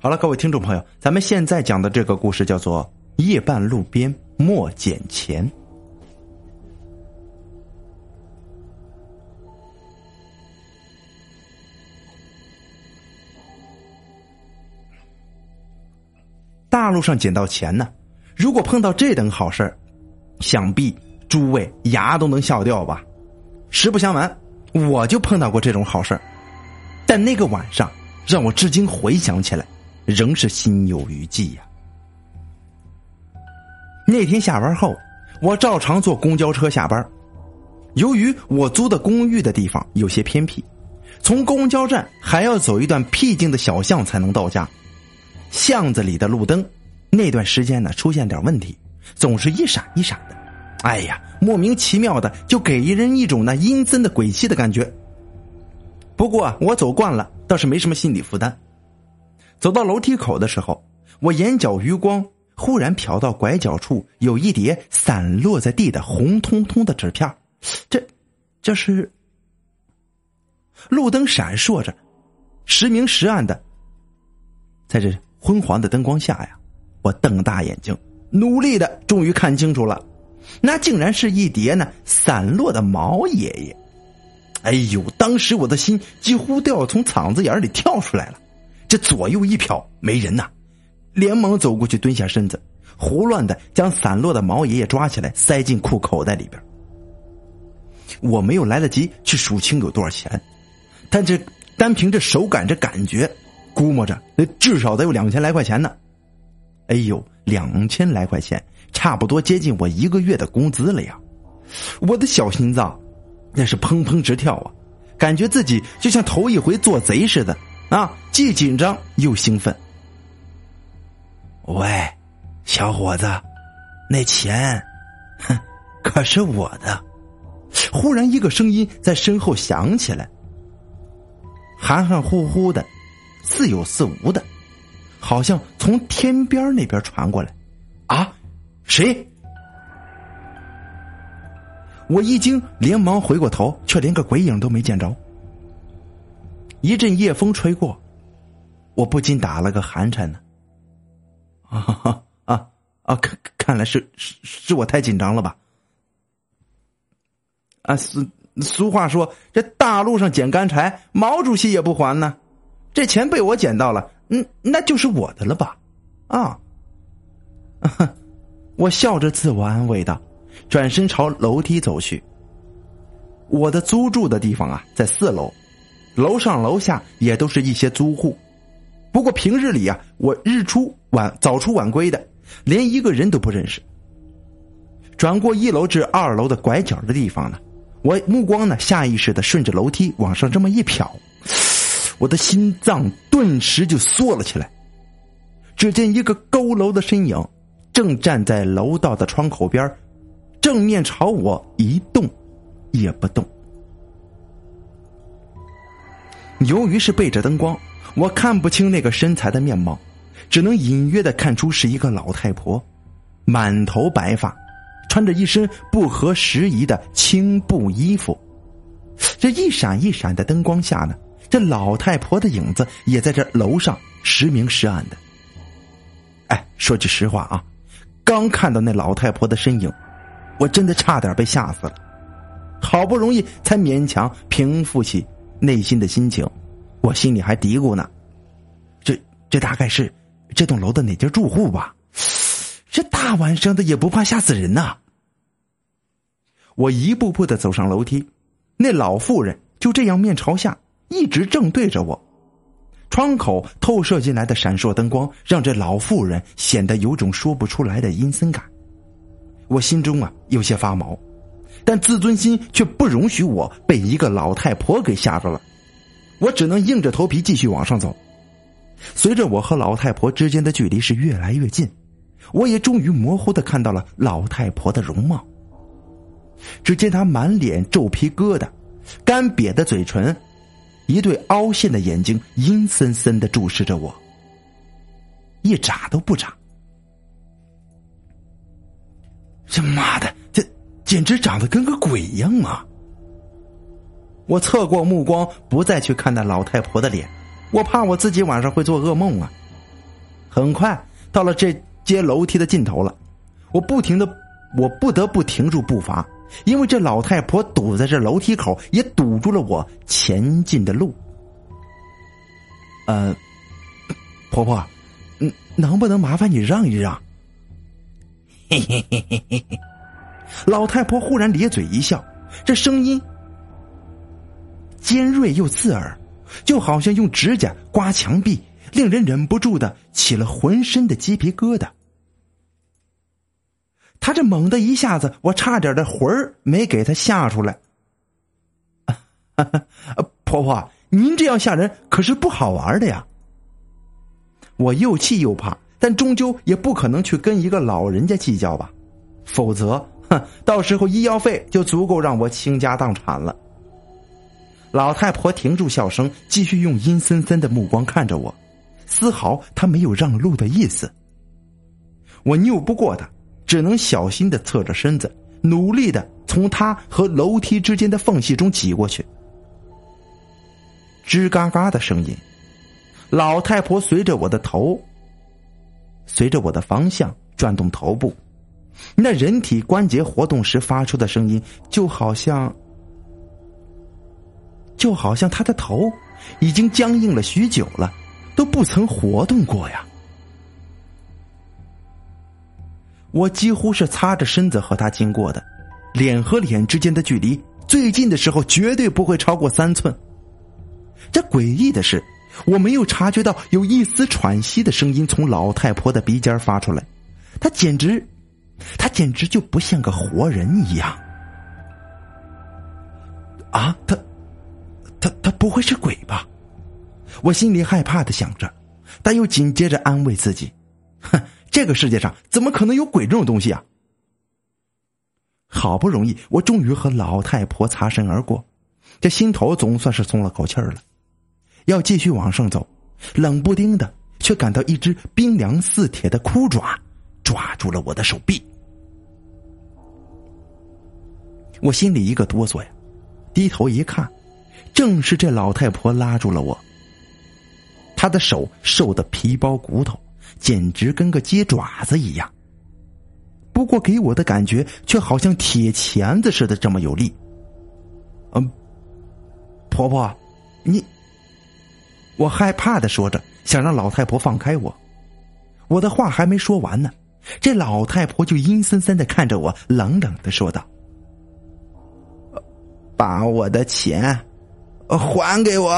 好了，各位听众朋友，咱们现在讲的这个故事叫做《夜半路边莫捡钱》。大路上捡到钱呢，如果碰到这等好事想必诸位牙都能笑掉吧？实不相瞒，我就碰到过这种好事但那个晚上让我至今回想起来。仍是心有余悸呀。那天下班后，我照常坐公交车下班。由于我租的公寓的地方有些偏僻，从公交站还要走一段僻静的小巷才能到家。巷子里的路灯那段时间呢出现点问题，总是一闪一闪的。哎呀，莫名其妙的就给人一种那阴森的鬼气的感觉。不过我走惯了，倒是没什么心理负担。走到楼梯口的时候，我眼角余光忽然瞟到拐角处有一叠散落在地的红彤彤的纸片这，这是？路灯闪烁着，时明时暗的，在这昏黄的灯光下呀，我瞪大眼睛，努力的终于看清楚了，那竟然是一叠呢散落的毛爷爷。哎呦，当时我的心几乎都要从嗓子眼里跳出来了。这左右一瞟，没人呐，连忙走过去，蹲下身子，胡乱的将散落的毛爷爷抓起来，塞进裤口袋里边。我没有来得及去数清有多少钱，但这单凭这手感这感觉，估摸着那至少得有两千来块钱呢。哎呦，两千来块钱，差不多接近我一个月的工资了呀！我的小心脏那是砰砰直跳啊，感觉自己就像头一回做贼似的。啊，既紧张又兴奋。喂，小伙子，那钱，哼，可是我的。忽然，一个声音在身后响起来，含含糊糊的，似有似无的，好像从天边那边传过来。啊，谁？我一惊，连忙回过头，却连个鬼影都没见着。一阵夜风吹过，我不禁打了个寒颤呢。啊啊啊！看看来是是是我太紧张了吧？啊，俗俗话说，这大路上捡干柴，毛主席也不还呢。这钱被我捡到了，嗯，那就是我的了吧？啊！我笑着自我安慰道，转身朝楼梯走去。我的租住的地方啊，在四楼。楼上楼下也都是一些租户，不过平日里啊，我日出晚早出晚归的，连一个人都不认识。转过一楼至二楼的拐角的地方呢，我目光呢下意识的顺着楼梯往上这么一瞟，我的心脏顿时就缩了起来。只见一个佝偻的身影，正站在楼道的窗口边，正面朝我一动也不动。由于是背着灯光，我看不清那个身材的面貌，只能隐约的看出是一个老太婆，满头白发，穿着一身不合时宜的青布衣服。这一闪一闪的灯光下呢，这老太婆的影子也在这楼上时明时暗的。哎，说句实话啊，刚看到那老太婆的身影，我真的差点被吓死了，好不容易才勉强平复起。内心的心情，我心里还嘀咕呢。这这大概是这栋楼的哪家住户吧？这大晚上的也不怕吓死人呐！我一步步的走上楼梯，那老妇人就这样面朝下，一直正对着我。窗口透射进来的闪烁灯光，让这老妇人显得有种说不出来的阴森感。我心中啊有些发毛。但自尊心却不容许我被一个老太婆给吓着了，我只能硬着头皮继续往上走。随着我和老太婆之间的距离是越来越近，我也终于模糊的看到了老太婆的容貌。只见她满脸皱皮疙瘩，干瘪的嘴唇，一对凹陷的眼睛阴森森的注视着我，一眨都不眨。这妈的！简直长得跟个鬼一样啊！我侧过目光，不再去看那老太婆的脸，我怕我自己晚上会做噩梦啊！很快到了这阶楼梯的尽头了，我不停的，我不得不停住步伐，因为这老太婆堵在这楼梯口，也堵住了我前进的路。呃，婆婆，嗯，能不能麻烦你让一让？嘿嘿嘿嘿嘿嘿，老太婆忽然咧嘴一笑，这声音尖锐又刺耳，就好像用指甲刮墙壁，令人忍不住的起了浑身的鸡皮疙瘩。他这猛的一下子，我差点的魂儿没给他吓出来。婆婆。您这样吓人可是不好玩的呀！我又气又怕，但终究也不可能去跟一个老人家计较吧，否则，哼，到时候医药费就足够让我倾家荡产了。老太婆停住笑声，继续用阴森森的目光看着我，丝毫她没有让路的意思。我拗不过她，只能小心的侧着身子，努力的从她和楼梯之间的缝隙中挤过去。吱嘎嘎的声音，老太婆随着我的头，随着我的方向转动头部，那人体关节活动时发出的声音，就好像，就好像他的头已经僵硬了许久了，都不曾活动过呀。我几乎是擦着身子和他经过的，脸和脸之间的距离，最近的时候绝对不会超过三寸。这诡异的是，我没有察觉到有一丝喘息的声音从老太婆的鼻尖发出来，她简直，他简直就不像个活人一样。啊，他，他他不会是鬼吧？我心里害怕的想着，但又紧接着安慰自己：，哼，这个世界上怎么可能有鬼这种东西啊？好不容易，我终于和老太婆擦身而过，这心头总算是松了口气儿了。要继续往上走，冷不丁的，却感到一只冰凉似铁的枯爪抓住了我的手臂。我心里一个哆嗦呀，低头一看，正是这老太婆拉住了我。她的手瘦的皮包骨头，简直跟个鸡爪子一样。不过给我的感觉却好像铁钳子似的这么有力。嗯，婆婆，你。我害怕的说着，想让老太婆放开我。我的话还没说完呢，这老太婆就阴森森的看着我，冷冷的说道：“把我的钱还给我。”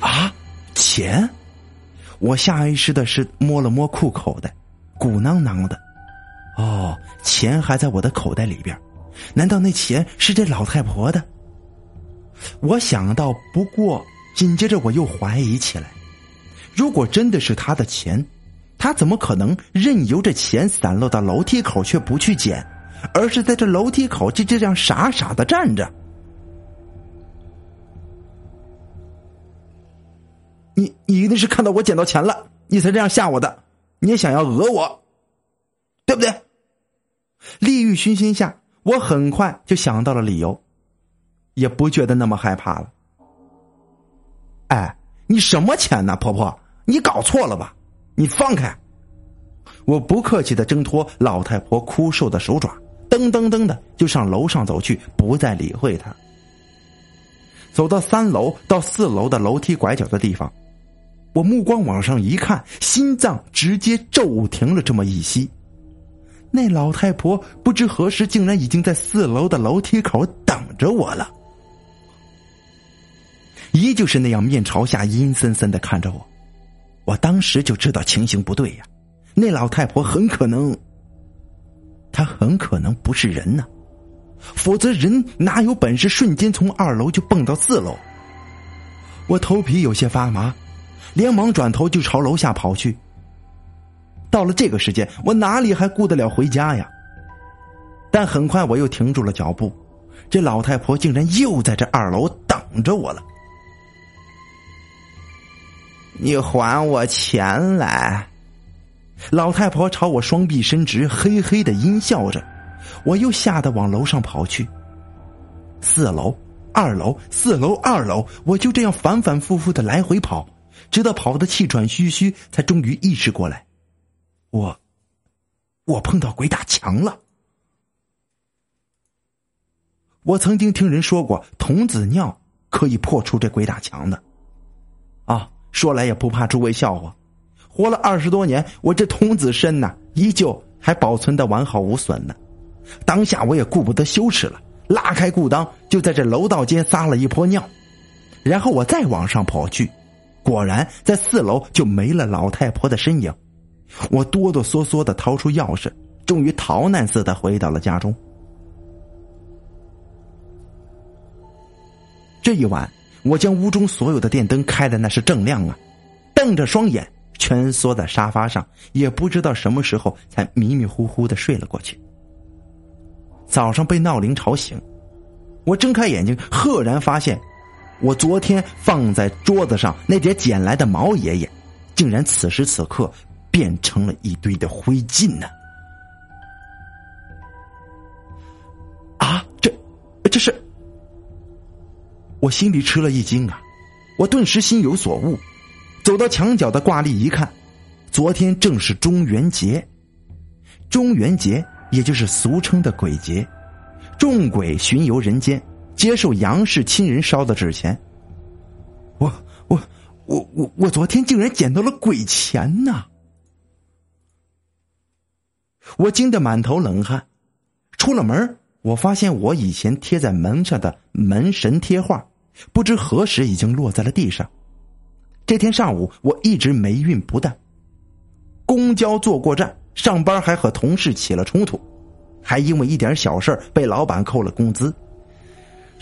啊，钱！我下意识的是摸了摸裤口袋，鼓囊囊的。哦，钱还在我的口袋里边，难道那钱是这老太婆的？我想到，不过紧接着我又怀疑起来：如果真的是他的钱，他怎么可能任由这钱散落到楼梯口却不去捡，而是在这楼梯口就这样傻傻的站着？你你一定是看到我捡到钱了，你才这样吓我的，你也想要讹我，对不对？利欲熏心下，我很快就想到了理由。也不觉得那么害怕了。哎，你什么钱呢，婆婆？你搞错了吧？你放开！我不客气的挣脱老太婆枯瘦的手爪，噔噔噔的就上楼上走去，不再理会她。走到三楼到四楼的楼梯拐角的地方，我目光往上一看，心脏直接骤停了这么一息。那老太婆不知何时竟然已经在四楼的楼梯口等着我了。依旧是那样面朝下，阴森森的看着我。我当时就知道情形不对呀，那老太婆很可能，她很可能不是人呢，否则人哪有本事瞬间从二楼就蹦到四楼？我头皮有些发麻，连忙转头就朝楼下跑去。到了这个时间，我哪里还顾得了回家呀？但很快我又停住了脚步，这老太婆竟然又在这二楼等着我了。你还我钱来！老太婆朝我双臂伸直，嘿嘿的阴笑着。我又吓得往楼上跑去。四楼、二楼、四楼、二楼，我就这样反反复复的来回跑，直到跑得气喘吁吁，才终于意识过来，我，我碰到鬼打墙了。我曾经听人说过，童子尿可以破除这鬼打墙的。啊，说来也不怕诸位笑话，活了二十多年，我这童子身呐，依旧还保存的完好无损呢。当下我也顾不得羞耻了，拉开裤裆就在这楼道间撒了一泼尿，然后我再往上跑去，果然在四楼就没了老太婆的身影。我哆哆嗦嗦的掏出钥匙，终于逃难似的回到了家中。这一晚，我将屋中所有的电灯开的那是正亮啊，瞪着双眼，蜷缩在沙发上，也不知道什么时候才迷迷糊糊的睡了过去。早上被闹铃吵醒，我睁开眼睛，赫然发现，我昨天放在桌子上那叠捡来的毛爷爷，竟然此时此刻变成了一堆的灰烬呢！我心里吃了一惊啊！我顿时心有所悟，走到墙角的挂历一看，昨天正是中元节。中元节也就是俗称的鬼节，众鬼巡游人间，接受杨氏亲人烧的纸钱。我我我我我昨天竟然捡到了鬼钱呐！我惊得满头冷汗，出了门，我发现我以前贴在门上的门神贴画。不知何时已经落在了地上。这天上午我一直霉运不淡，公交坐过站，上班还和同事起了冲突，还因为一点小事被老板扣了工资。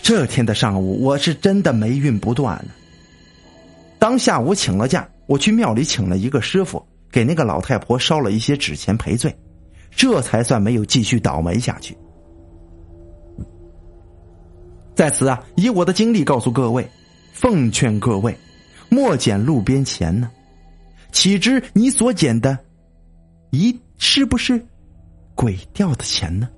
这天的上午我是真的霉运不断呢。当下午请了假，我去庙里请了一个师傅，给那个老太婆烧了一些纸钱赔罪，这才算没有继续倒霉下去。在此啊，以我的经历告诉各位，奉劝各位，莫捡路边钱呢。岂知你所捡的，一是不是鬼掉的钱呢？